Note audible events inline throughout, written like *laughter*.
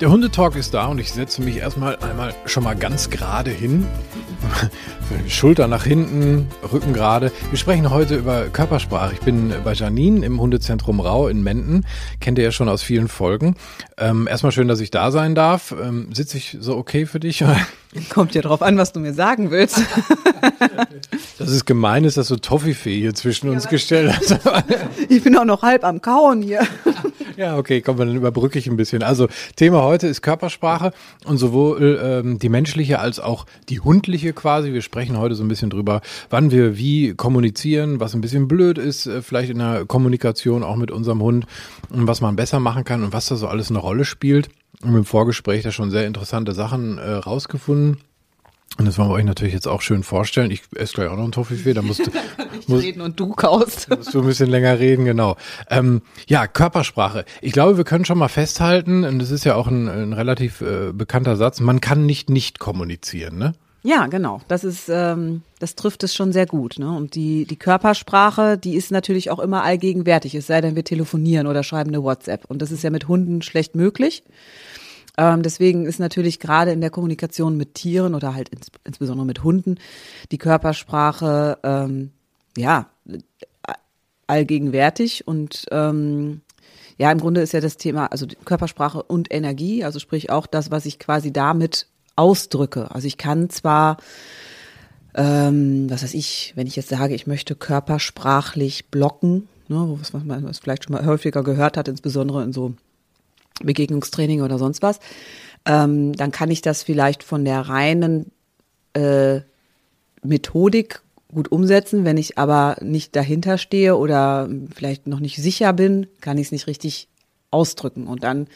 Der Hundetalk ist da und ich setze mich erstmal einmal schon mal ganz gerade hin. *laughs* Schulter nach hinten, Rücken gerade. Wir sprechen heute über Körpersprache. Ich bin bei Janine im Hundezentrum Rau in Menden. Kennt ihr ja schon aus vielen Folgen. Ähm, erstmal schön, dass ich da sein darf. Ähm, Sitze ich so okay für dich? Kommt ja drauf an, was du mir sagen willst. *laughs* Das ist gemein, ist, dass du Toffifee hier zwischen ja, uns gestellt hast. *laughs* Ich bin auch noch halb am Kauen hier. Ja, okay, komm, dann überbrücke ich ein bisschen. Also Thema heute ist Körpersprache und sowohl ähm, die menschliche als auch die hundliche quasi. Wir sprechen heute so ein bisschen drüber, wann wir wie kommunizieren, was ein bisschen blöd ist, äh, vielleicht in der Kommunikation auch mit unserem Hund und was man besser machen kann und was da so alles eine Rolle spielt. Und im Vorgespräch da schon sehr interessante Sachen äh, rausgefunden. Und das wollen wir euch natürlich jetzt auch schön vorstellen. Ich esse gleich auch noch einen Toffifee, da musst du *laughs* *laughs* musst, reden und du kaust. *laughs* musst du ein bisschen länger reden, genau. Ähm, ja, Körpersprache. Ich glaube, wir können schon mal festhalten, und das ist ja auch ein, ein relativ äh, bekannter Satz, man kann nicht nicht kommunizieren, ne? Ja, genau. Das ist, ähm, das trifft es schon sehr gut. Ne? Und die, die Körpersprache, die ist natürlich auch immer allgegenwärtig, es sei denn, wir telefonieren oder schreiben eine WhatsApp. Und das ist ja mit Hunden schlecht möglich. Ähm, deswegen ist natürlich gerade in der Kommunikation mit Tieren oder halt ins, insbesondere mit Hunden die Körpersprache ähm, ja allgegenwärtig und ähm, ja, im Grunde ist ja das Thema, also Körpersprache und Energie, also sprich auch das, was ich quasi damit ausdrücke. Also ich kann zwar, ähm, was weiß ich, wenn ich jetzt sage, ich möchte körpersprachlich blocken, ne, was man was vielleicht schon mal häufiger gehört hat, insbesondere in so Begegnungstraining oder sonst was, ähm, dann kann ich das vielleicht von der reinen äh, Methodik gut umsetzen. Wenn ich aber nicht dahinter stehe oder vielleicht noch nicht sicher bin, kann ich es nicht richtig ausdrücken und dann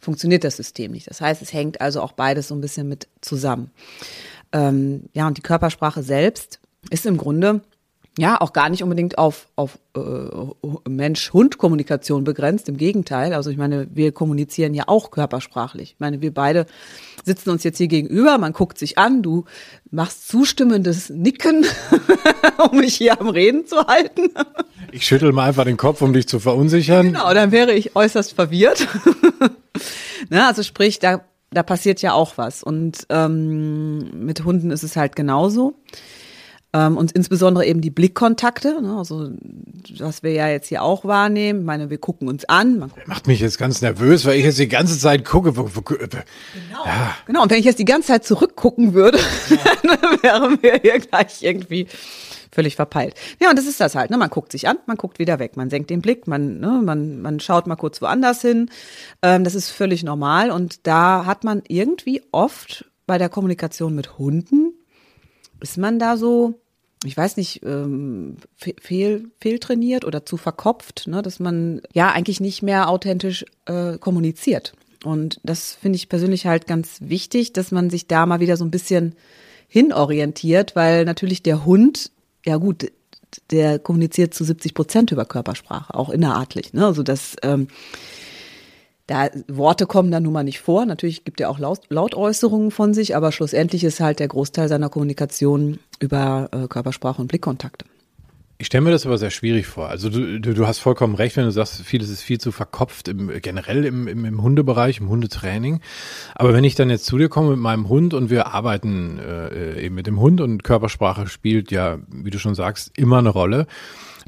funktioniert das System nicht. Das heißt, es hängt also auch beides so ein bisschen mit zusammen. Ähm, ja, und die Körpersprache selbst ist im Grunde ja auch gar nicht unbedingt auf, auf äh, Mensch-Hund-Kommunikation begrenzt. Im Gegenteil. Also ich meine, wir kommunizieren ja auch körpersprachlich. Ich meine, wir beide sitzen uns jetzt hier gegenüber, man guckt sich an, du machst zustimmendes Nicken, *laughs* um mich hier am Reden zu halten. Ich schüttel mal einfach den Kopf, um dich zu verunsichern. Genau, dann wäre ich äußerst verwirrt. *laughs* ne, also sprich, da, da passiert ja auch was. Und ähm, mit Hunden ist es halt genauso. Ähm, und insbesondere eben die Blickkontakte, ne, also was wir ja jetzt hier auch wahrnehmen. Ich meine, wir gucken uns an. Man Macht mich jetzt ganz nervös, weil ich jetzt die ganze Zeit gucke. Wo, wo, genau. Ja. genau, und wenn ich jetzt die ganze Zeit zurückgucken würde, ja. *laughs* dann wären wir hier gleich irgendwie völlig verpeilt. Ja, und das ist das halt. Ne? Man guckt sich an, man guckt wieder weg, man senkt den Blick, man, ne, man, man schaut mal kurz woanders hin. Ähm, das ist völlig normal. Und da hat man irgendwie oft bei der Kommunikation mit Hunden ist man da so, ich weiß nicht, ähm, fehl, fehltrainiert oder zu verkopft, ne, dass man ja eigentlich nicht mehr authentisch äh, kommuniziert. Und das finde ich persönlich halt ganz wichtig, dass man sich da mal wieder so ein bisschen hinorientiert, weil natürlich der Hund, ja gut, der kommuniziert zu 70 Prozent über Körpersprache, auch innerartlich. Ne? Also das ähm, da Worte kommen dann nun mal nicht vor. Natürlich gibt er auch Laut, Lautäußerungen von sich, aber schlussendlich ist halt der Großteil seiner Kommunikation über äh, Körpersprache und Blickkontakte. Ich stelle mir das aber sehr schwierig vor. Also du, du, du hast vollkommen recht, wenn du sagst, vieles ist viel zu verkopft, im, generell im, im, im Hundebereich, im Hundetraining. Aber wenn ich dann jetzt zu dir komme mit meinem Hund und wir arbeiten äh, eben mit dem Hund und Körpersprache spielt ja, wie du schon sagst, immer eine Rolle,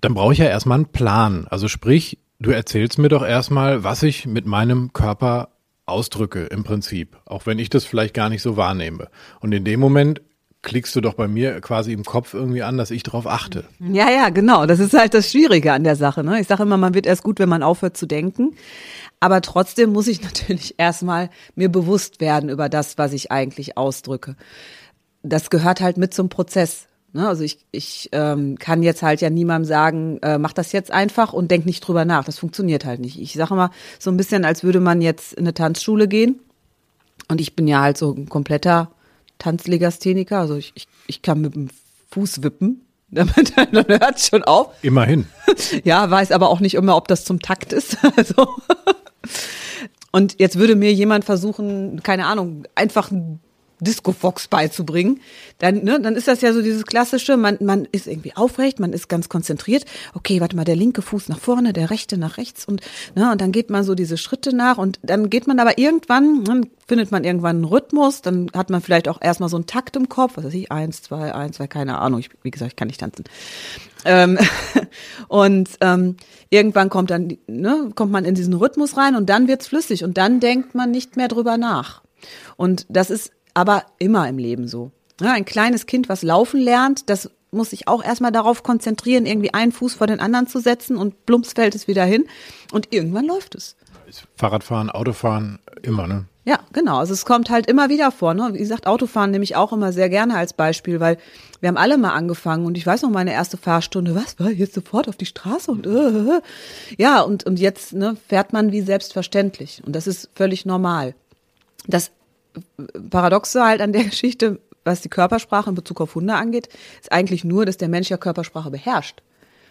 dann brauche ich ja erstmal einen Plan. Also sprich, Du erzählst mir doch erstmal, was ich mit meinem Körper ausdrücke im Prinzip, auch wenn ich das vielleicht gar nicht so wahrnehme. Und in dem Moment klickst du doch bei mir quasi im Kopf irgendwie an, dass ich darauf achte. Ja, ja, genau. Das ist halt das Schwierige an der Sache. Ne? Ich sage immer, man wird erst gut, wenn man aufhört zu denken. Aber trotzdem muss ich *laughs* natürlich erstmal mir bewusst werden über das, was ich eigentlich ausdrücke. Das gehört halt mit zum Prozess. Ne? Also ich, ich ähm, kann jetzt halt ja niemandem sagen, äh, mach das jetzt einfach und denk nicht drüber nach. Das funktioniert halt nicht. Ich sage immer so ein bisschen, als würde man jetzt in eine Tanzschule gehen. Und ich bin ja halt so ein kompletter Tanzlegastheniker. Also ich, ich, ich kann mit dem Fuß wippen. *laughs* Damit, dann hört es schon auf. Immerhin. *laughs* Ja, weiß aber auch nicht immer, ob das zum Takt ist. *laughs* Also. Und jetzt würde mir jemand versuchen, keine Ahnung, einfach ein Disco Fox beizubringen, dann, ne, dann ist das ja so dieses klassische, man, man ist irgendwie aufrecht, man ist ganz konzentriert. Okay, warte mal, der linke Fuß nach vorne, der rechte nach rechts und, ne, und dann geht man so diese Schritte nach und dann geht man aber irgendwann, dann findet man irgendwann einen Rhythmus, dann hat man vielleicht auch erstmal so einen Takt im Kopf, was weiß ich, eins, zwei, eins, zwei, keine Ahnung, ich, wie gesagt, ich kann nicht tanzen. Ähm, *laughs* und ähm, irgendwann kommt dann, ne, kommt man in diesen Rhythmus rein und dann wird's flüssig und dann denkt man nicht mehr drüber nach. Und das ist aber immer im Leben so. Ja, ein kleines Kind, was laufen lernt, das muss sich auch erstmal darauf konzentrieren, irgendwie einen Fuß vor den anderen zu setzen und plumps fällt es wieder hin und irgendwann läuft es. Fahrradfahren, Autofahren, immer, ne? Ja, genau. Also es kommt halt immer wieder vor. Ne? Wie gesagt, Autofahren nehme ich auch immer sehr gerne als Beispiel, weil wir haben alle mal angefangen und ich weiß noch meine erste Fahrstunde, was war jetzt sofort auf die Straße und äh, äh, äh. ja und und jetzt ne, fährt man wie selbstverständlich und das ist völlig normal. Das Paradoxe halt an der *laughs* Geschichte, was die Körpersprache in Bezug auf Hunde angeht, ist eigentlich nur, dass der Mensch ja Körpersprache beherrscht.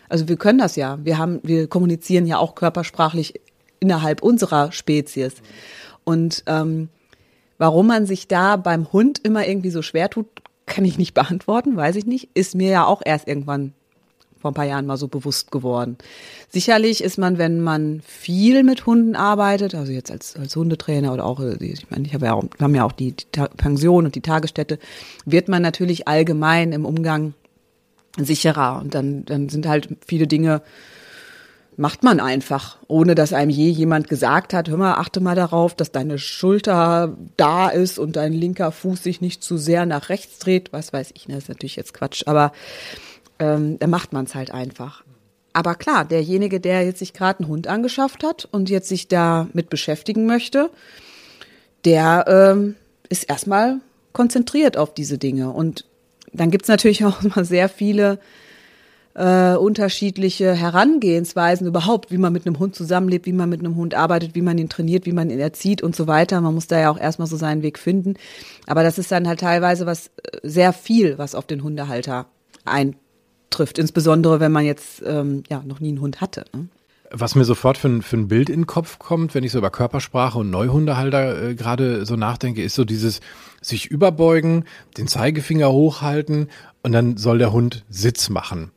Also wir können das ja. Wir haben, wir kommunizieren ja auch körpersprachlich innerhalb unserer Spezies. Und ähm, warum man sich da beim Hund immer irgendwie so schwer tut, kann ich nicht *laughs* beantworten, weiß ich nicht. Ist mir ja auch erst irgendwann vor ein paar Jahren mal so bewusst geworden. Sicherlich ist man, wenn man viel mit Hunden arbeitet, also jetzt als, als Hundetrainer oder auch, äh, ich meine, ich habe ja auch, wir haben ja auch die, die Pension und die Tagesstätte, wird man natürlich allgemein im Umgang sicherer. Und dann, dann sind halt viele Dinge, macht man einfach, ohne dass einem je jemand gesagt hat, hör mal, achte mal darauf, dass deine Schulter da ist und dein linker Fuß sich nicht zu sehr nach rechts dreht, was weiß ich, ne, das ist natürlich jetzt Quatsch, aber ähm, da macht man es halt einfach. Aber klar, derjenige, der jetzt sich gerade einen Hund angeschafft hat und jetzt sich da mit beschäftigen möchte, der ähm, ist erstmal konzentriert auf diese Dinge. Und dann gibt's natürlich *laughs* auch mal sehr viele äh, unterschiedliche Herangehensweisen überhaupt, wie man mit einem Hund zusammenlebt, wie man mit einem Hund arbeitet, wie man ihn trainiert, wie man ihn erzieht und so weiter. Man muss da ja auch erstmal so seinen Weg finden. Aber das ist dann halt teilweise was äh, sehr viel, was auf den Hundehalter ein trifft, insbesondere wenn man jetzt ähm, ja noch nie einen Hund hatte. Ne? Was mir sofort für ein, für ein Bild in den Kopf kommt, wenn ich so über Körpersprache und Neuhundehalter äh, gerade so nachdenke, ist so dieses sich überbeugen, den Zeigefinger hochhalten und dann soll der Hund Sitz machen.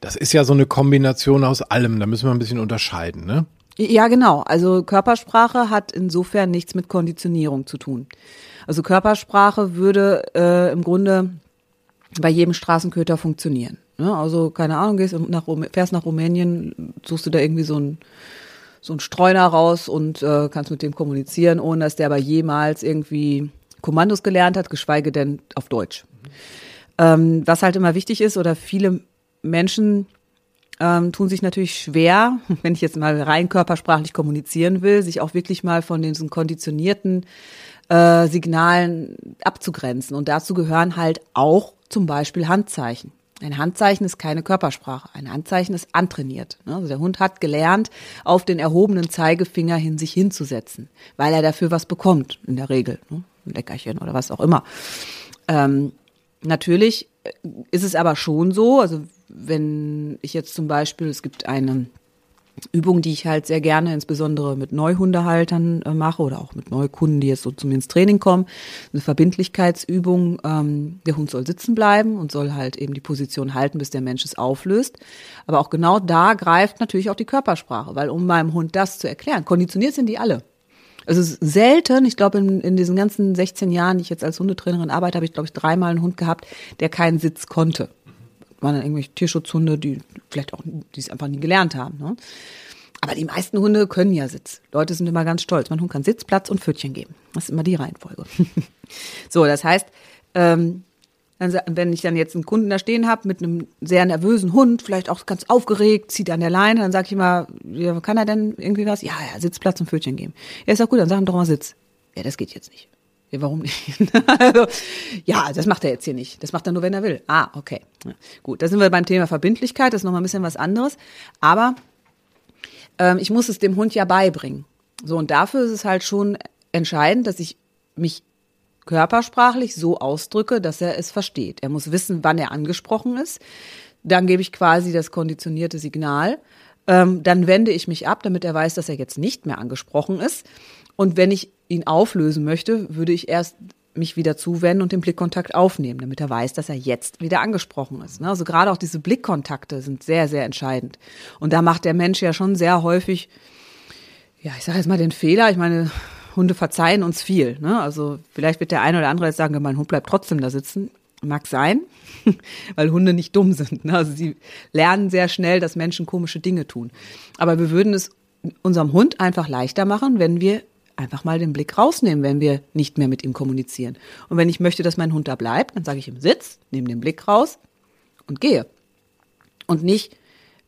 Das ist ja so eine Kombination aus allem, da müssen wir ein bisschen unterscheiden, ne? Ja, genau. Also Körpersprache hat insofern nichts mit Konditionierung zu tun. Also Körpersprache würde äh, im Grunde bei jedem Straßenköter funktionieren. Ne? Also, keine Ahnung, gehst nach, fährst nach Rumänien, suchst du da irgendwie so ein so Streuner raus und äh, kannst mit dem kommunizieren, ohne dass der aber jemals irgendwie Kommandos gelernt hat, geschweige denn auf Deutsch. Ähm, was halt immer wichtig ist, oder viele Menschen ähm, tun sich natürlich schwer, *laughs* wenn ich jetzt mal rein körpersprachlich kommunizieren will, sich auch wirklich mal von diesen konditionierten äh, Signalen abzugrenzen. Und dazu gehören halt auch zum Beispiel Handzeichen. Ein Handzeichen ist keine Körpersprache. Ein Handzeichen ist antrainiert. Ne? Also der Hund hat gelernt, auf den erhobenen Zeigefinger hin sich hinzusetzen, weil er dafür was bekommt, in der Regel. Ne? Ein Leckerchen oder was auch immer. Ähm, natürlich ist es aber schon so, also wenn ich jetzt zum Beispiel, es gibt eine Übung, die ich halt sehr gerne, insbesondere mit Neuhundehaltern äh, mache oder auch mit Neukunden, die jetzt so zu mir ins Training kommen. Eine Verbindlichkeitsübung. Ähm, der Hund soll sitzen bleiben und soll halt eben die Position halten, bis der Mensch es auflöst. Aber auch genau da greift natürlich auch die Körpersprache, weil um meinem Hund das zu erklären, konditioniert sind die alle. Also es ist selten, ich glaube, in, in diesen ganzen 16 Jahren, die ich jetzt als Hundetrainerin arbeite, habe ich, glaube ich, dreimal einen Hund gehabt, der keinen Sitz konnte waren dann irgendwelche Tierschutzhunde, die vielleicht auch, die es einfach nie gelernt haben. Ne? Aber die meisten Hunde können ja Sitz. Leute sind immer ganz stolz. Mein Hund kann Sitz, Platz und Pfötchen geben. Das ist immer die Reihenfolge. *laughs* so, das heißt, ähm, wenn ich dann jetzt einen Kunden da stehen habe mit einem sehr nervösen Hund, vielleicht auch ganz aufgeregt, zieht an der Leine, dann sage ich immer, ja, kann er denn irgendwie was? Ja, ja, Sitz, Platz und Pfötchen geben. Ja, ist doch gut, dann sag ihm doch mal Sitz. Ja, das geht jetzt nicht. Ja, warum nicht? *laughs* also, ja, das macht er jetzt hier nicht. Das macht er nur, wenn er will. Ah, okay. Ja, gut, da sind wir beim Thema Verbindlichkeit. Das ist nochmal ein bisschen was anderes. Aber ähm, ich muss es dem Hund ja beibringen. So, und dafür ist es halt schon entscheidend, dass ich mich körpersprachlich so ausdrücke, dass er es versteht. Er muss wissen, wann er angesprochen ist. Dann gebe ich quasi das konditionierte Signal. Ähm, dann wende ich mich ab, damit er weiß, dass er jetzt nicht mehr angesprochen ist. Und wenn ich ihn auflösen möchte, würde ich erst mich wieder zuwenden und den Blickkontakt aufnehmen, damit er weiß, dass er jetzt wieder angesprochen ist. Ne? Also gerade auch diese Blickkontakte sind sehr, sehr entscheidend. Und da macht der Mensch ja schon sehr häufig, ja, ich sage jetzt mal den Fehler. Ich meine, Hunde verzeihen uns viel. Ne? Also vielleicht wird der eine oder andere jetzt sagen, mein Hund bleibt trotzdem da sitzen. Mag sein, *laughs* weil Hunde nicht dumm sind. Ne? Also sie lernen sehr schnell, dass Menschen komische Dinge tun. Aber wir würden es unserem Hund einfach leichter machen, wenn wir einfach mal den Blick rausnehmen, wenn wir nicht mehr mit ihm kommunizieren. Und wenn ich möchte, dass mein Hund da bleibt, dann sage ich ihm Sitz, nehme den Blick raus und gehe. Und nicht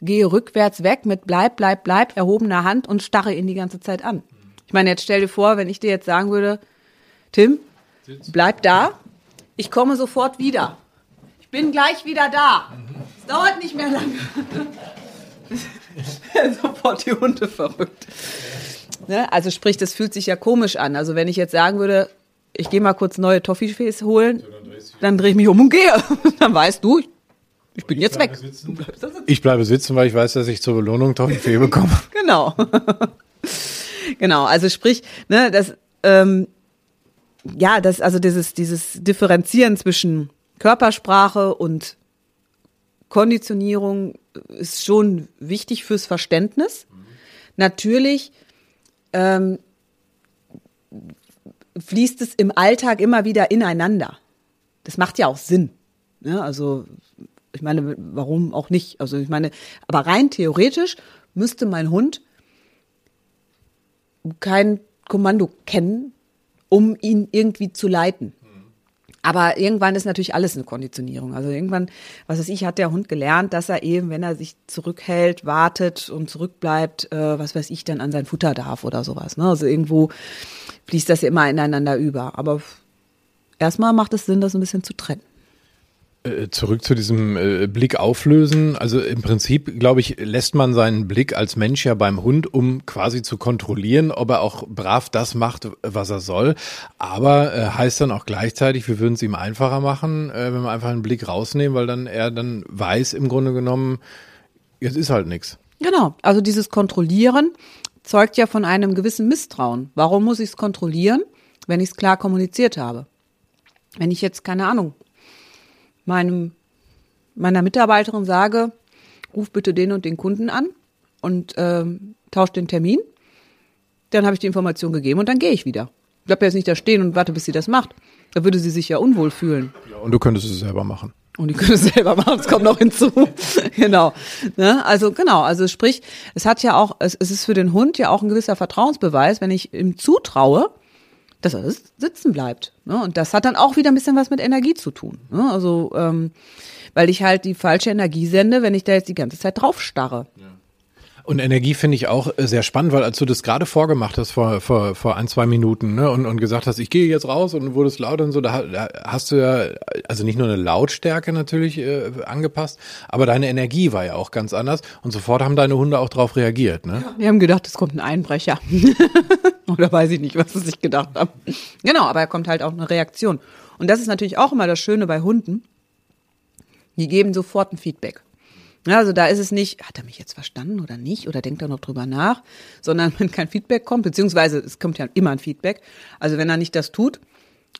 gehe rückwärts weg mit bleib, bleib, bleib, erhobener Hand und starre ihn die ganze Zeit an. Ich meine, jetzt stell dir vor, wenn ich dir jetzt sagen würde, Tim, bleib da, ich komme sofort wieder. Ich bin gleich wieder da. Es dauert nicht mehr lange. *laughs* sofort die Hunde verrückt. Ne? Also sprich, das fühlt sich ja komisch an. Also wenn ich jetzt sagen würde, ich gehe mal kurz neue Toffees holen, dann drehe ich mich um und gehe. *laughs* dann weißt du, ich bin ich jetzt weg. Ich bleibe sitzen, weil ich weiß, dass ich zur Belohnung Toffee bekomme. *laughs* genau. *laughs* genau, also sprich, ne, das, ähm, ja, das, also dieses, dieses Differenzieren zwischen Körpersprache und Konditionierung ist schon wichtig fürs Verständnis. Mhm. Natürlich ähm, fließt es im Alltag immer wieder ineinander. Das macht ja auch Sinn. Ja, also ich meine, warum auch nicht? Also ich meine, aber rein theoretisch müsste mein Hund kein Kommando kennen, um ihn irgendwie zu leiten. Aber irgendwann ist natürlich alles eine Konditionierung. Also irgendwann, was weiß ich, hat der Hund gelernt, dass er eben, wenn er sich zurückhält, wartet und zurückbleibt, äh, was weiß ich, dann an sein Futter darf oder sowas. Ne? Also irgendwo fließt das immer ineinander über. Aber erstmal macht es Sinn, das ein bisschen zu trennen. Äh, zurück zu diesem äh, Blick auflösen. Also im Prinzip, glaube ich, lässt man seinen Blick als Mensch ja beim Hund, um quasi zu kontrollieren, ob er auch brav das macht, was er soll. Aber äh, heißt dann auch gleichzeitig, wir würden es ihm einfacher machen, äh, wenn wir einfach einen Blick rausnehmen, weil dann er dann weiß im Grunde genommen, jetzt ist halt nichts. Genau. Also dieses Kontrollieren zeugt ja von einem gewissen Misstrauen. Warum muss ich es kontrollieren, wenn ich es klar kommuniziert habe? Wenn ich jetzt, keine Ahnung, meinem, meiner Mitarbeiterin sage, ruf bitte den und den Kunden an und ähm, tauscht den Termin, dann habe ich die Information gegeben und dann gehe ich wieder. Ich bleibe jetzt nicht da stehen und warte, bis sie das macht. Da würde sie sich ja unwohl fühlen. Ja, und du könntest es selber machen. Und ich könnte es selber machen, es kommt noch hinzu. *laughs* genau. Ne? Also genau, also sprich, es hat ja auch, es, es ist für den Hund ja auch ein gewisser Vertrauensbeweis, wenn ich ihm zutraue, dass er sitzen bleibt. Ne? Und das hat dann auch wieder ein bisschen was mit Energie zu tun. Ne? Also, ähm, weil ich halt die falsche Energie sende, wenn ich da jetzt die ganze Zeit drauf starre. Ja. Und Energie finde ich auch äh, sehr spannend, weil als du das gerade vorgemacht hast vor, vor, vor ein, zwei Minuten ne, und, und gesagt hast, ich gehe jetzt raus und wurde es laut und so, da, da hast du ja, also nicht nur eine Lautstärke natürlich äh, angepasst, aber deine Energie war ja auch ganz anders und sofort haben deine Hunde auch darauf reagiert. Ne? Ja, wir haben gedacht, es kommt ein Einbrecher. *laughs* Oder weiß ich nicht, was sie sich gedacht haben. Genau, aber er kommt halt auch eine Reaktion. Und das ist natürlich auch immer das Schöne bei Hunden. Die geben sofort ein Feedback. Also da ist es nicht, hat er mich jetzt verstanden oder nicht oder denkt er noch drüber nach, sondern *laughs* wenn kein Feedback kommt, beziehungsweise es kommt ja immer ein Feedback. Also wenn er nicht das tut,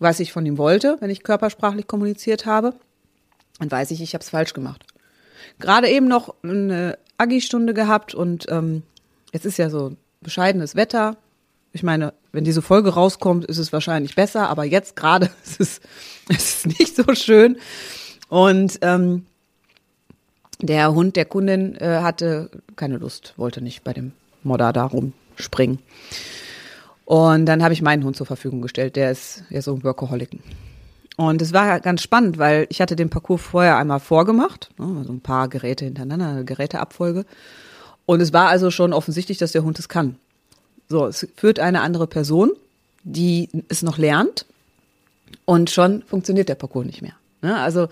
was ich von ihm wollte, wenn ich körpersprachlich kommuniziert habe, dann weiß ich, ich habe es falsch gemacht. Gerade eben noch eine Agi-Stunde gehabt und ähm, jetzt ist ja so bescheidenes Wetter. Ich meine, wenn diese Folge rauskommt, ist es wahrscheinlich besser, aber jetzt gerade *laughs* ist es, ist es nicht so schön. Und ähm, der Hund der Kundin äh, hatte keine Lust, wollte nicht bei dem Modder da rumspringen. Und dann habe ich meinen Hund zur Verfügung gestellt. Der ist ja so ein Workaholic. Und es war ganz spannend, weil ich hatte den Parcours vorher einmal vorgemacht, ne, so also ein paar Geräte hintereinander, eine Geräteabfolge. Und es war also schon offensichtlich, dass der Hund es kann. So, es führt eine andere Person, die es noch lernt und schon funktioniert der Parcours nicht mehr. Ne? Also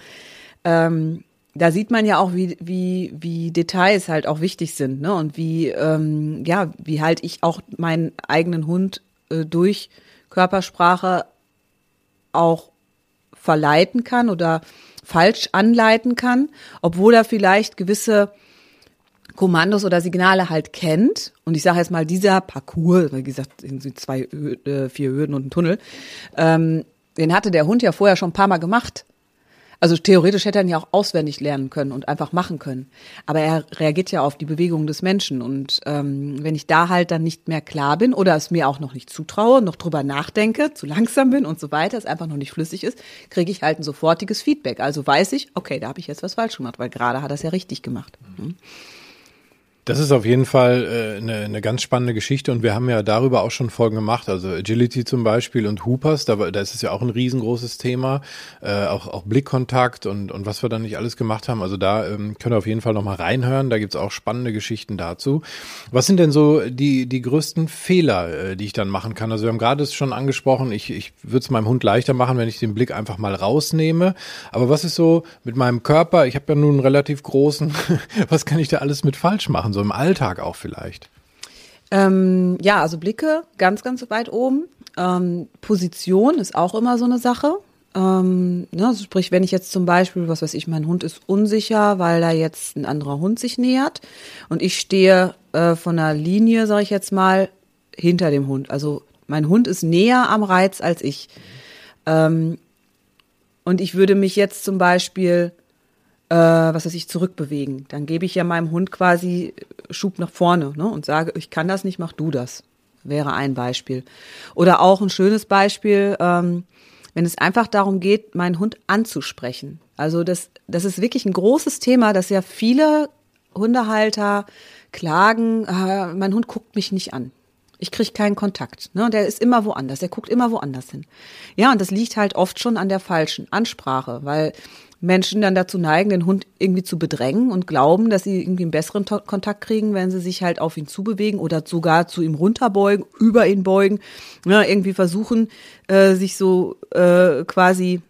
ähm, da sieht man ja auch, wie, wie, wie Details halt auch wichtig sind, ne? Und wie, ähm, ja, wie halt ich auch meinen eigenen Hund äh, durch Körpersprache auch verleiten kann oder falsch anleiten kann, obwohl er vielleicht gewisse Kommandos oder Signale halt kennt. Und ich sage jetzt mal, dieser Parcours, wie gesagt, sind zwei, äh, vier Hürden und ein Tunnel, ähm, den hatte der Hund ja vorher schon ein paar Mal gemacht. Also theoretisch hätte er ihn ja auch auswendig lernen können und einfach machen können. Aber er reagiert ja auf die Bewegung des Menschen. Und ähm, wenn ich da halt dann nicht mehr klar bin oder es mir auch noch nicht zutraue, noch drüber nachdenke, zu langsam bin und so weiter, es einfach noch nicht flüssig ist, kriege ich halt ein sofortiges Feedback. Also weiß ich, okay, da habe ich jetzt was falsch gemacht, weil gerade hat er es ja richtig gemacht. Mhm. Das ist auf jeden Fall äh, eine, eine ganz spannende Geschichte und wir haben ja darüber auch schon Folgen gemacht, also Agility zum Beispiel und Hoopers, da, da ist es ja auch ein riesengroßes Thema, äh, auch, auch Blickkontakt und, und was wir da nicht alles gemacht haben. Also da ähm, könnt ihr auf jeden Fall nochmal reinhören, da gibt's auch spannende Geschichten dazu. Was sind denn so die, die größten Fehler, äh, die ich dann machen kann? Also wir haben gerade schon angesprochen, ich, ich würde es meinem Hund leichter machen, wenn ich den Blick einfach mal rausnehme. Aber was ist so mit meinem Körper? Ich habe ja nun einen relativ großen, *laughs* was kann ich da alles mit falsch machen? So im Alltag auch vielleicht? Ähm, ja, also Blicke ganz, ganz weit oben. Ähm, Position ist auch immer so eine Sache. Ähm, ne, also sprich, wenn ich jetzt zum Beispiel, was weiß ich, mein Hund ist unsicher, weil da jetzt ein anderer Hund sich nähert und ich stehe äh, von der Linie, sage ich jetzt mal, hinter dem Hund. Also mein Hund ist näher am Reiz als ich. Ähm, und ich würde mich jetzt zum Beispiel äh, was weiß ich, zurückbewegen. Dann gebe ich ja meinem Hund quasi Schub nach vorne ne, und sage, ich kann das nicht, mach du das. Wäre ein Beispiel. Oder auch ein schönes Beispiel, ähm, wenn es einfach darum geht, meinen Hund anzusprechen. Also das, das ist wirklich ein großes Thema, dass ja viele Hundehalter klagen, äh, mein Hund guckt mich nicht an. Ich kriege keinen Kontakt. Ne? Der ist immer woanders, der guckt immer woanders hin. Ja, und das liegt halt oft schon an der falschen Ansprache, weil Menschen dann dazu neigen, den Hund irgendwie zu bedrängen und glauben, dass sie irgendwie einen besseren Kontakt kriegen, wenn sie sich halt auf ihn zubewegen oder sogar zu ihm runterbeugen, über ihn beugen, ne, irgendwie versuchen, äh, sich so äh, quasi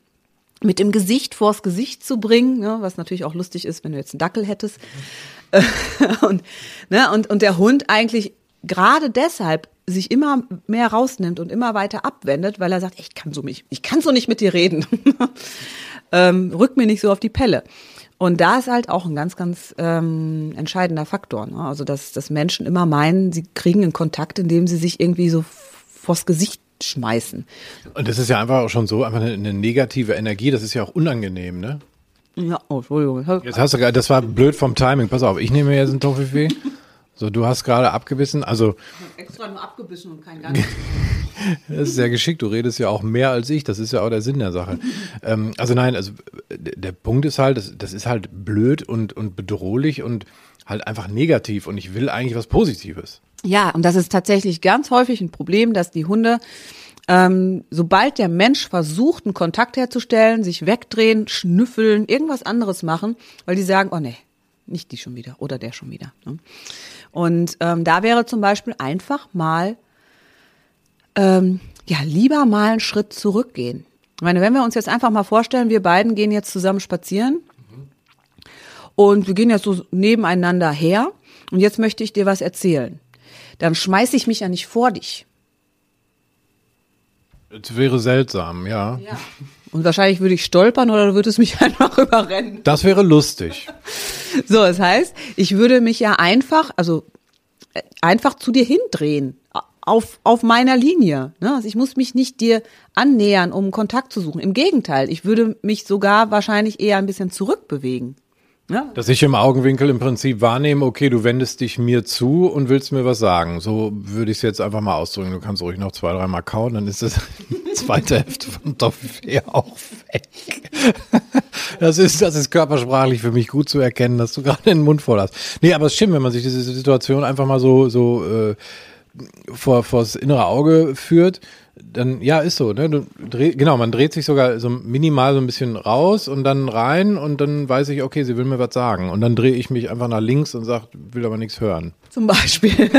mit dem Gesicht vors Gesicht zu bringen, ne, was natürlich auch lustig ist, wenn du jetzt einen Dackel hättest. *laughs* und, ne, und, und der Hund eigentlich gerade deshalb sich immer mehr rausnimmt und immer weiter abwendet, weil er sagt, ich kann so mich, ich kann so nicht mit dir reden. *laughs* ähm, rück mir nicht so auf die Pelle. Und da ist halt auch ein ganz, ganz ähm, entscheidender Faktor. Ne? Also, dass, dass Menschen immer meinen, sie kriegen einen Kontakt, indem sie sich irgendwie so vors Gesicht schmeißen. Und das ist ja einfach auch schon so, einfach eine, eine negative Energie, das ist ja auch unangenehm, ne? Ja, oh, Entschuldigung. Jetzt hast du gerade, das war blöd vom Timing. Pass auf, ich nehme jetzt einen Toffifee. So, du hast gerade abgebissen, also. Ich extra nur abgebissen und kein Ganzes. *laughs* das ist sehr geschickt. Du redest ja auch mehr als ich. Das ist ja auch der Sinn der Sache. *laughs* ähm, also nein, also der Punkt ist halt, das, das ist halt blöd und, und bedrohlich und halt einfach negativ. Und ich will eigentlich was Positives. Ja, und das ist tatsächlich ganz häufig ein Problem, dass die Hunde ähm, sobald der Mensch versucht, einen Kontakt herzustellen, sich wegdrehen, schnüffeln, irgendwas anderes machen, weil die sagen, oh nee, nicht die schon wieder oder der schon wieder. Ne? Und ähm, da wäre zum Beispiel einfach mal, ähm, ja, lieber mal einen Schritt zurückgehen. Ich meine, wenn wir uns jetzt einfach mal vorstellen, wir beiden gehen jetzt zusammen spazieren mhm. und wir gehen jetzt so nebeneinander her und jetzt möchte ich dir was erzählen. Dann schmeiße ich mich ja nicht vor dich. Das wäre seltsam, ja. ja. Und wahrscheinlich würde ich stolpern oder du würdest mich *laughs* einfach überrennen. Das wäre lustig. *laughs* So, das heißt, ich würde mich ja einfach, also äh, einfach zu dir hindrehen. Auf, auf meiner Linie. Ne? Also ich muss mich nicht dir annähern, um Kontakt zu suchen. Im Gegenteil, ich würde mich sogar wahrscheinlich eher ein bisschen zurückbewegen. Ja. Dass ich im Augenwinkel im Prinzip wahrnehme, okay, du wendest dich mir zu und willst mir was sagen. So würde ich es jetzt einfach mal ausdrücken. Du kannst ruhig noch zwei, dreimal kauen, dann ist das *laughs* zweite Hälfte von Toffee auch weg. *laughs* Das ist, das ist körpersprachlich für mich gut zu erkennen, dass du gerade den Mund voll hast. Nee, aber es stimmt, wenn man sich diese Situation einfach mal so, so äh, vor, vors innere Auge führt, dann, ja, ist so, ne? Du dreh, genau, man dreht sich sogar so minimal so ein bisschen raus und dann rein und dann weiß ich, okay, sie will mir was sagen. Und dann drehe ich mich einfach nach links und sag, will aber nichts hören. Zum Beispiel. *laughs*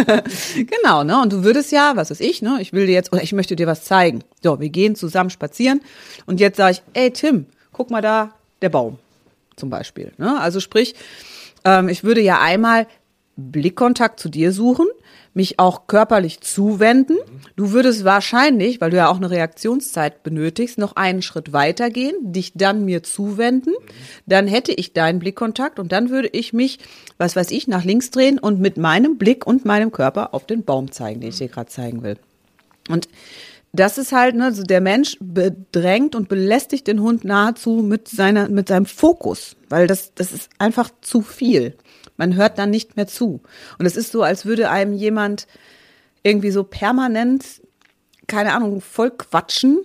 genau, ne? Und du würdest ja, was weiß ich, ne? Ich will dir jetzt, oder ich möchte dir was zeigen. So, wir gehen zusammen spazieren und jetzt sage ich, ey Tim, guck mal da, der Baum. Zum Beispiel. Ne? Also sprich, ähm, ich würde ja einmal Blickkontakt zu dir suchen mich auch körperlich zuwenden. Du würdest wahrscheinlich, weil du ja auch eine Reaktionszeit benötigst, noch einen Schritt weitergehen, dich dann mir zuwenden. Dann hätte ich deinen Blickkontakt und dann würde ich mich, was weiß ich, nach links drehen und mit meinem Blick und meinem Körper auf den Baum zeigen, den ich dir gerade zeigen will. Und das ist halt, ne, also der Mensch bedrängt und belästigt den Hund nahezu mit seiner, mit seinem Fokus, weil das, das ist einfach zu viel. Man hört dann nicht mehr zu. Und es ist so, als würde einem jemand irgendwie so permanent, keine Ahnung, voll quatschen,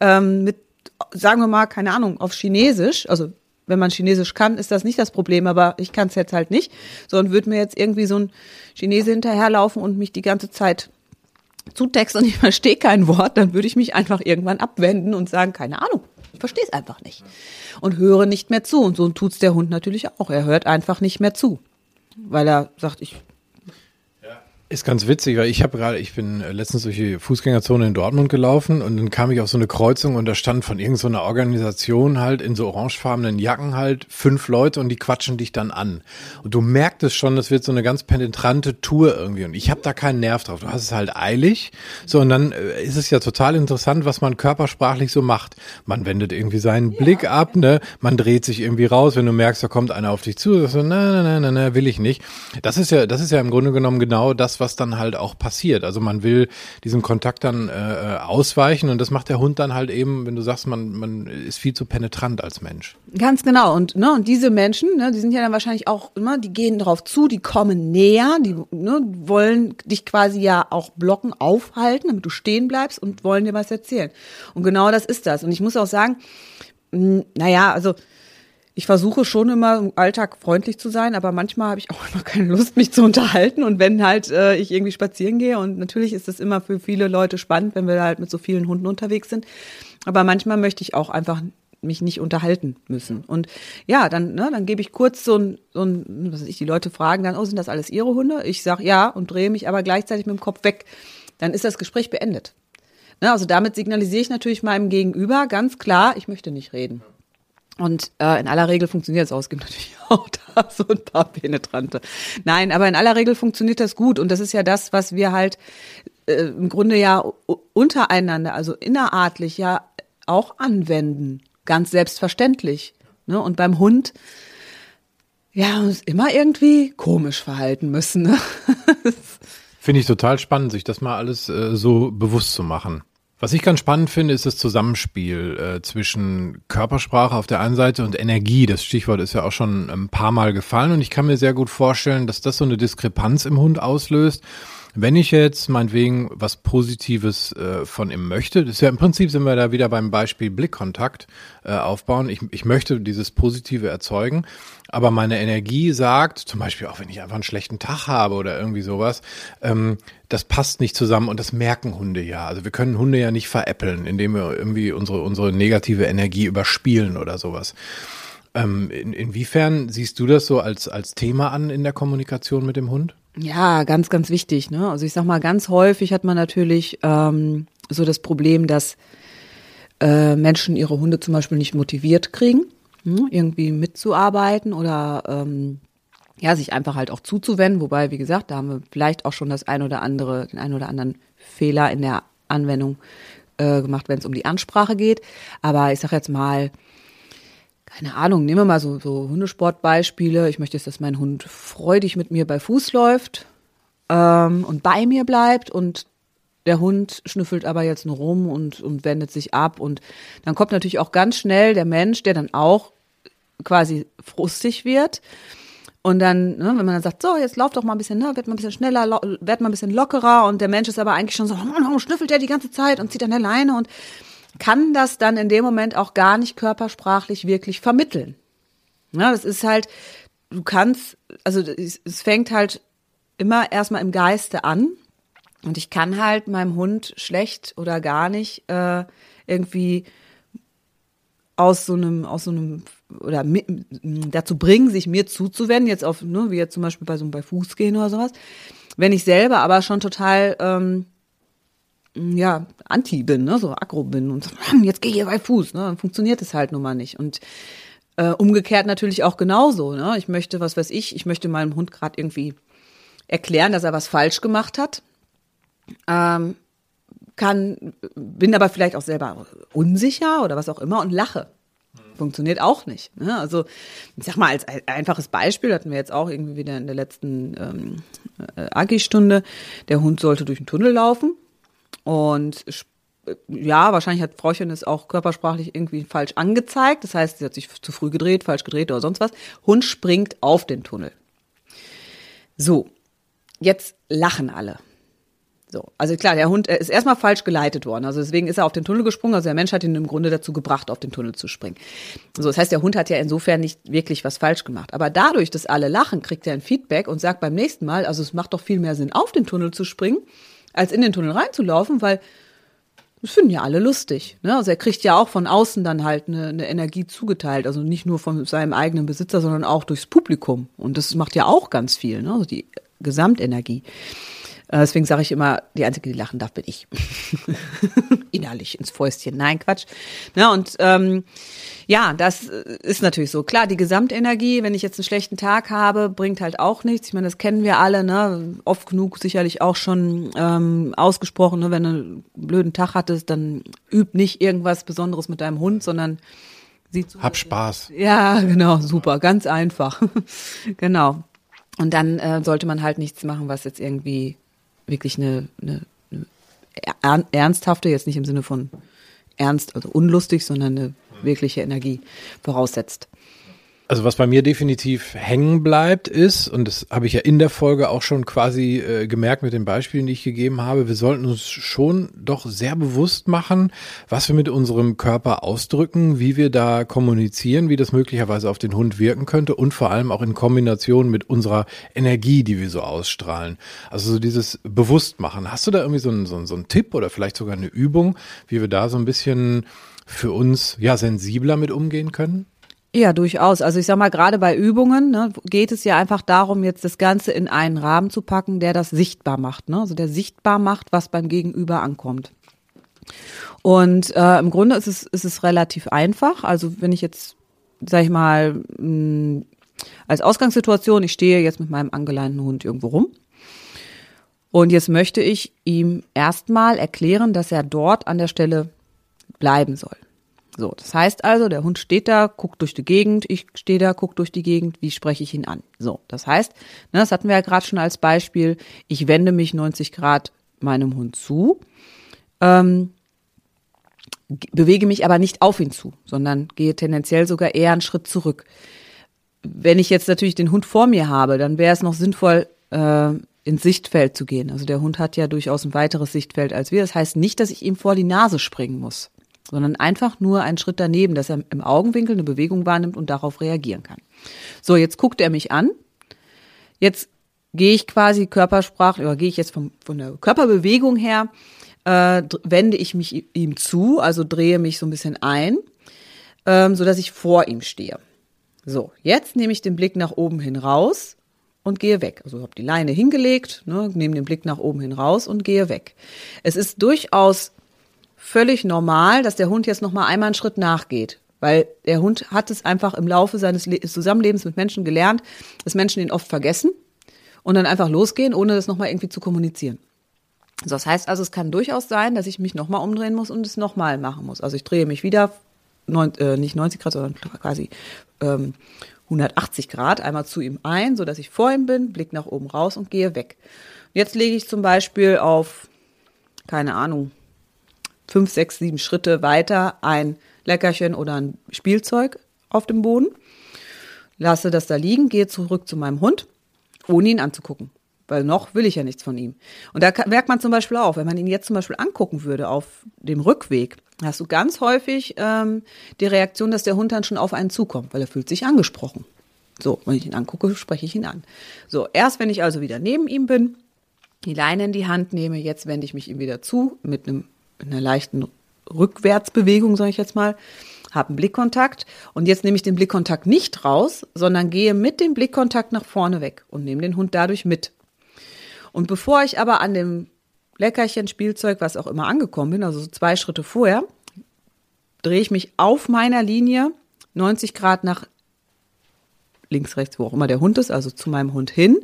ähm, mit, sagen wir mal, keine Ahnung, auf Chinesisch, also wenn man Chinesisch kann, ist das nicht das Problem, aber ich kann es jetzt halt nicht, sondern würde mir jetzt irgendwie so ein Chinese hinterherlaufen und mich die ganze Zeit zutexten und ich verstehe kein Wort, dann würde ich mich einfach irgendwann abwenden und sagen, keine Ahnung, ich verstehe es einfach nicht. Und höre nicht mehr zu. Und so tut's der Hund natürlich auch. Er hört einfach nicht mehr zu. Weil er sagt, ich ist ganz witzig, weil ich habe gerade, ich bin äh, letztens durch die Fußgängerzone in Dortmund gelaufen und dann kam ich auf so eine Kreuzung und da stand von irgendeiner so Organisation halt in so orangefarbenen Jacken halt fünf Leute und die quatschen dich dann an. Und du merktest schon, das wird so eine ganz penetrante Tour irgendwie und ich habe da keinen Nerv drauf. Du hast es halt eilig. So und dann äh, ist es ja total interessant, was man körpersprachlich so macht. Man wendet irgendwie seinen Blick ab, ne? Man dreht sich irgendwie raus, wenn du merkst, da kommt einer auf dich zu, sagst du, na, na, na, na, na, will ich nicht. Das ist ja, das ist ja im Grunde genommen genau das, was dann halt auch passiert. Also man will diesem Kontakt dann äh, ausweichen und das macht der Hund dann halt eben, wenn du sagst, man, man ist viel zu penetrant als Mensch. Ganz genau. Und, ne, und diese Menschen, ne, die sind ja dann wahrscheinlich auch immer, die gehen drauf zu, die kommen näher, die ne, wollen dich quasi ja auch blocken, aufhalten, damit du stehen bleibst und wollen dir was erzählen. Und genau das ist das. Und ich muss auch sagen, naja, also ich versuche schon immer im Alltag freundlich zu sein, aber manchmal habe ich auch *laughs* immer keine Lust, mich zu unterhalten. Und wenn halt äh, ich irgendwie spazieren gehe, und natürlich ist das immer für viele Leute spannend, wenn wir halt mit so vielen Hunden unterwegs sind. Aber manchmal möchte ich auch einfach mich nicht unterhalten müssen. Und ja, dann, ne, dann gebe ich kurz so ein, so ein, was weiß ich, die Leute fragen dann, oh, sind das alles ihre Hunde? Ich sage ja und drehe mich aber gleichzeitig mit dem Kopf weg. Dann ist das Gespräch beendet. Ne, also damit signalisiere ich natürlich meinem Gegenüber ganz klar, ich möchte nicht reden. Und äh, in aller Regel funktioniert es auch. Es gibt natürlich auch da so ein paar Penetrante. Nein, aber in aller Regel funktioniert das gut. Und das ist ja das, was wir halt äh, im Grunde ja untereinander, also innerartlich ja auch anwenden. Ganz selbstverständlich. Ne? Und beim Hund, ja, uns immer irgendwie komisch verhalten müssen. Ne? *laughs* Finde ich total spannend, sich das mal alles äh, so bewusst zu machen. Was ich ganz spannend finde, ist das Zusammenspiel äh, zwischen Körpersprache auf der einen Seite und Energie. Das Stichwort ist ja auch schon ein paar Mal gefallen und ich kann mir sehr gut vorstellen, dass das so eine Diskrepanz im Hund auslöst. Wenn ich jetzt meinetwegen was Positives äh, von ihm möchte, das ist ja im Prinzip sind wir da wieder beim Beispiel Blickkontakt äh, aufbauen. Ich, ich möchte dieses Positive erzeugen, aber meine Energie sagt, zum Beispiel auch wenn ich einfach einen schlechten Tag habe oder irgendwie sowas, ähm, das passt nicht zusammen und das merken Hunde ja. Also wir können Hunde ja nicht veräppeln, indem wir irgendwie unsere, unsere negative Energie überspielen oder sowas. Ähm, in, inwiefern siehst du das so als, als Thema an in der Kommunikation mit dem Hund? Ja, ganz, ganz wichtig. Ne? Also ich sag mal, ganz häufig hat man natürlich ähm, so das Problem, dass äh, Menschen ihre Hunde zum Beispiel nicht motiviert kriegen hm, irgendwie mitzuarbeiten oder ähm, ja, sich einfach halt auch zuzuwenden. Wobei, wie gesagt, da haben wir vielleicht auch schon das ein oder andere, den ein oder anderen Fehler in der Anwendung äh, gemacht, wenn es um die Ansprache geht. Aber ich sag jetzt mal, keine Ahnung, nehmen wir mal so, so Hundesportbeispiele. Ich möchte jetzt, dass mein Hund freudig mit mir bei Fuß läuft ähm, und bei mir bleibt und der Hund schnüffelt aber jetzt nur rum und, und wendet sich ab. Und dann kommt natürlich auch ganz schnell der Mensch, der dann auch quasi frustig wird. Und dann, ne, wenn man dann sagt, so, jetzt lauf doch mal ein bisschen, ne, werd mal ein bisschen schneller, werd mal ein bisschen lockerer und der Mensch ist aber eigentlich schon so, oh, *laughs* schnüffelt der die ganze Zeit und zieht an der Leine und kann das dann in dem Moment auch gar nicht körpersprachlich wirklich vermitteln. Ja, das ist halt, du kannst, also es, fängt halt immer erstmal im Geiste an und ich kann halt meinem Hund schlecht oder gar nicht äh, irgendwie aus so einem, aus so einem oder mit, dazu bringen, sich mir zuzuwenden, jetzt auf, ne, wie jetzt zum Beispiel bei so einem bei Fuß gehen oder sowas. Wenn ich selber aber schon total ähm, ja, anti bin, ne, so aggro bin und so, jetzt geh hier bei Fuß, ne, dann funktioniert es halt nun mal nicht. Und äh, umgekehrt natürlich auch genauso, ne? Ich möchte, was weiß ich, ich möchte meinem Hund gerade irgendwie erklären, dass er was falsch gemacht hat ähm, kann, bin aber vielleicht auch selber unsicher oder was auch immer und lache. Funktioniert auch nicht. Ne? Also ich sag mal als einfaches Beispiel hatten wir jetzt auch irgendwie wieder in der letzten ähm, äh, Agi-Stunde. Der Hund sollte durch den Tunnel laufen Und ja, wahrscheinlich hat Frauchen es auch körpersprachlich irgendwie falsch angezeigt. Das heißt, sie hat sich zu früh gedreht, falsch gedreht oder sonst was. Hund springt auf den Tunnel. So, jetzt lachen alle. So, also klar, der Hund ist erstmal falsch geleitet worden. Also deswegen ist er auf den Tunnel gesprungen. Also der Mensch hat ihn im Grunde dazu gebracht, auf den Tunnel zu springen. So, das heißt, der Hund hat ja insofern nicht wirklich was falsch gemacht. Aber dadurch, dass alle lachen, kriegt er ein Feedback und sagt beim nächsten Mal, also es macht doch viel mehr Sinn, auf den Tunnel zu springen, als in den Tunnel reinzulaufen, weil das finden ja alle lustig. Ne? Also er kriegt ja auch von außen dann halt eine, eine Energie zugeteilt. Also nicht nur von seinem eigenen Besitzer, sondern auch durchs Publikum. Und das macht ja auch ganz viel, ne? also die Gesamtenergie. Äh, deswegen sage ich immer, die Einzige, die lachen darf, bin ich. *laughs* Innerlich ins Fäustchen. Nein, Quatsch. Na, und ähm, ja, das ist natürlich so. Klar, die Gesamtenergie, wenn ich jetzt einen schlechten Tag habe, bringt halt auch nichts. Ich meine, das kennen wir alle, ne? Oft genug sicherlich auch schon ähm, ausgesprochen, ne? wenn du einen blöden Tag hattest, dann üb nicht irgendwas Besonderes mit deinem Hund, sondern sieh zu. Hab Spaß. Ja, genau, super, ganz einfach. *laughs* genau. Und dann äh, sollte man halt nichts machen, was jetzt irgendwie wirklich eine, eine, eine ernsthafte, jetzt nicht im Sinne von ernst, also unlustig, sondern eine wirkliche Energie voraussetzt. Also was bei mir definitiv hängen bleibt ist, und das habe ich ja in der Folge auch schon quasi äh, gemerkt mit den Beispielen, die ich gegeben habe, wir sollten uns schon doch sehr bewusst machen, was wir mit unserem Körper ausdrücken, wie wir da kommunizieren, wie das möglicherweise auf den Hund wirken könnte und vor allem auch in Kombination mit unserer Energie, die wir so ausstrahlen. Also so dieses Bewusstmachen. Hast du da irgendwie so einen, so einen, so einen Tipp oder vielleicht sogar eine Übung, wie wir da so ein bisschen für uns ja sensibler mit umgehen können? Ja, durchaus. Also ich sag mal, gerade bei Übungen ne, geht es ja einfach darum, jetzt das Ganze in einen Rahmen zu packen, der das sichtbar macht. Ne? Also der sichtbar macht, was beim Gegenüber ankommt. Und äh, im Grunde ist es, ist es relativ einfach. Also wenn ich jetzt, sag ich mal, mh, hm, als Ausgangssituation, ich stehe jetzt mit meinem angeleinten Hund irgendwo rum. Und jetzt möchte ich ihm erstmal erklären, dass er dort an der Stelle bleiben soll. So, das heißt also, der Hund steht da, guckt durch die Gegend, ich stehe da, guckt durch die Gegend, wie spreche ich ihn an? So, das heißt, ne, das hatten wir ja gerade schon als Beispiel, ich wende mich 90 Grad meinem Hund zu, ähm, bewege mich aber nicht auf ihn zu, sondern gehe tendenziell sogar eher einen Schritt zurück. Wenn ich jetzt natürlich den Hund vor mir habe, dann wäre es noch sinnvoll, äh, ins Sichtfeld zu gehen. Also der Hund hat ja durchaus ein weiteres Sichtfeld als wir. Das heißt nicht, dass ich ihm vor die Nase springen muss sondern einfach nur einen Schritt daneben, dass er im Augenwinkel eine Bewegung wahrnimmt und darauf reagieren kann. So, jetzt guckt er mich an. Jetzt gehe ich quasi körpersprachlich oder gehe ich jetzt vom, von der Körperbewegung her, äh, wende ich mich ihm zu, also drehe mich so ein bisschen ein, ähm, so dass ich vor ihm stehe. So, jetzt nehme ich den Blick nach oben hin raus und gehe weg. Also habe die Leine hingelegt, ne, nehme den Blick nach oben hin raus und gehe weg. Es ist durchaus völlig normal, dass der Hund jetzt noch mal einmal einen Schritt nachgeht. Weil der Hund hat es einfach im Laufe seines Zusammenlebens mit Menschen gelernt, dass Menschen ihn oft vergessen und dann einfach losgehen, ohne das nochmal irgendwie zu kommunizieren. So, das heißt also, es kann durchaus sein, dass ich mich nochmal umdrehen muss und es nochmal machen muss. Also ich drehe mich wieder, neun, äh, nicht 90 Grad, sondern quasi ähm, 180 Grad einmal zu ihm ein, so dass ich vor ihm bin, Blick nach oben raus und gehe weg. Jetzt lege ich zum Beispiel auf, keine Ahnung, fünf, sechs, sieben Schritte weiter ein Leckerchen oder ein Spielzeug auf dem Boden, lasse das da liegen, gehe zurück zu meinem Hund, ohne ihn anzugucken. Weil noch will ich ja nichts von ihm. Und da merkt man zum Beispiel auch, wenn man ihn jetzt zum Beispiel angucken würde auf dem Rückweg, hast du ganz häufig ähm, die Reaktion, dass der Hund dann schon auf einen zukommt, weil er fühlt sich angesprochen. So, wenn ich ihn angucke, spreche ich ihn an. So, erst wenn ich also wieder neben ihm bin, die Leine in die Hand nehme, jetzt wende ich mich ihm wieder zu mit einem einer leichten Rückwärtsbewegung, sage ich jetzt mal, habe einen Blickkontakt und jetzt nehme ich den Blickkontakt nicht raus, sondern gehe mit dem Blickkontakt nach vorne weg und nehme den Hund dadurch mit. Und bevor ich aber an dem Leckerchen, Spielzeug, was auch immer angekommen bin, also so zwei Schritte vorher, drehe ich mich auf meiner Linie 90 Grad nach links, rechts, wo auch immer der Hund ist, also zu meinem Hund hin,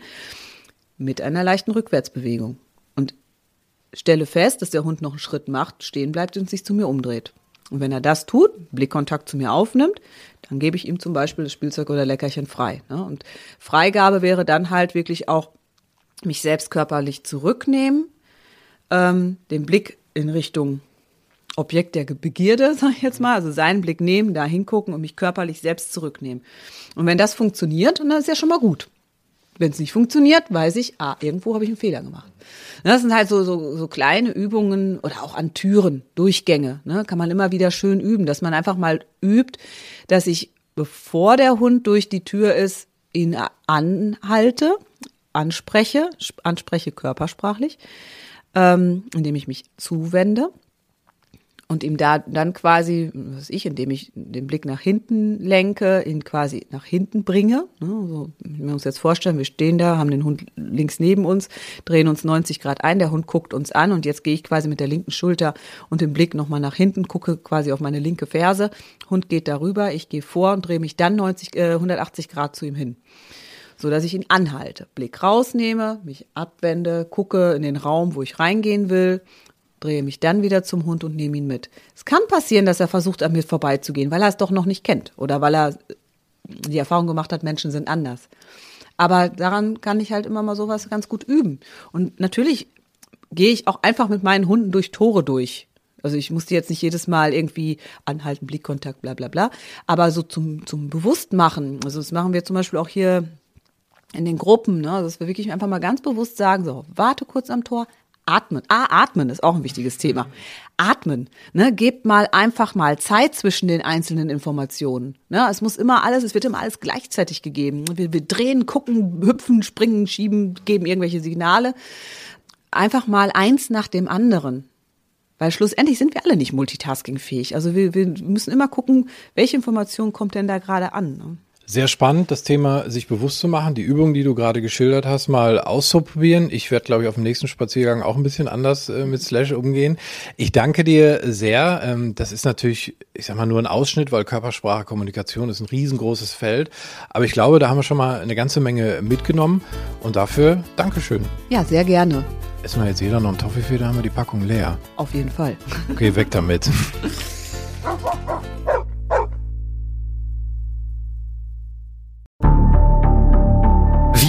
mit einer leichten Rückwärtsbewegung stelle fest, dass der Hund noch einen Schritt macht, stehen bleibt und sich zu mir umdreht. Und wenn er das tut, Blickkontakt zu mir aufnimmt, dann gebe ich ihm zum Beispiel das Spielzeug oder Leckerchen frei. Ne? Und Freigabe wäre dann halt wirklich auch mich selbst körperlich zurücknehmen, ähm, den Blick in Richtung Objekt der Begierde, *laughs* sag ich jetzt mal, also seinen Blick nehmen, da hingucken und mich körperlich selbst zurücknehmen. Und wenn das funktioniert, dann ist ja schon mal gut. Wenn es nicht funktioniert, weiß ich, ah, irgendwo habe ich einen Fehler gemacht. Das sind halt so, so, so kleine Übungen oder auch an Türen, Durchgänge. Ne? Kann man immer wieder schön üben, dass man einfach mal übt, dass ich, bevor der Hund durch die Tür ist, ihn anhalte, anspreche, anspreche körpersprachlich, ähm, indem ich mich zuwende und ihm da dann quasi, was ich, indem ich den Blick nach hinten lenke, ihn quasi nach hinten bringe. Ne, so, wenn wir uns jetzt vorstellen, wir stehen da, haben den Hund links neben uns, drehen uns 90 Grad ein, der Hund guckt uns an und jetzt gehe ich quasi mit der linken Schulter und dem Blick nochmal nach hinten, gucke quasi auf meine linke Ferse. Hund geht darüber, ich gehe vor und drehe mich dann 90, äh, 180 Grad zu ihm hin so dass ich ihn anhalte, Blick rausnehme, mich abwende, gucke in den Raum, wo ich reingehen will, drehe mich dann wieder zum Hund und nehme ihn mit. Es kann passieren, dass er versucht, an mir vorbeizugehen, weil er es doch noch nicht kennt oder weil er die Erfahrung gemacht hat, Menschen sind anders. Aber daran kann ich halt immer mal sowas ganz gut üben. Und natürlich gehe ich auch einfach mit meinen Hunden durch Tore durch. Also ich musste jetzt nicht jedes Mal irgendwie anhalten, Blickkontakt, bla bla bla. Aber so zum, zum Bewusstmachen, also das machen wir zum Beispiel auch hier in den Gruppen, ne, dass wir wirklich einfach mal ganz bewusst sagen, so, warte kurz am Tor, atmen. Ah, atmen ist auch ein wichtiges Thema. Atmen, ne, gebt mal einfach mal Zeit zwischen den einzelnen Informationen. Ne, es muss immer alles, es wird immer alles gleichzeitig gegeben. Wir, wir drehen, gucken, hüpfen, springen, schieben, geben irgendwelche Signale. Einfach mal eins nach dem anderen. Weil schlussendlich sind wir alle nicht multitaskingfähig. Also wir, wir müssen immer gucken, welche Information kommt denn da gerade an. Ne? Sehr spannend, das Thema sich bewusst zu machen, die Übung, die du gerade geschildert hast, mal auszuprobieren. Ich werde, glaube ich, auf dem nächsten Spaziergang auch ein bisschen anders äh, mit Slash umgehen. Ich danke dir sehr. Ähm, das ist natürlich, ich sag mal, nur ein Ausschnitt, weil Körpersprache, Kommunikation ist ein riesengroßes Feld. Aber ich glaube, da haben wir schon mal eine ganze Menge mitgenommen. Und dafür Dankeschön. Ja, sehr gerne. Essen wir jetzt jeder noch einen Toffifee, da haben wir die Packung leer. Auf jeden Fall. Okay, weg damit. *laughs*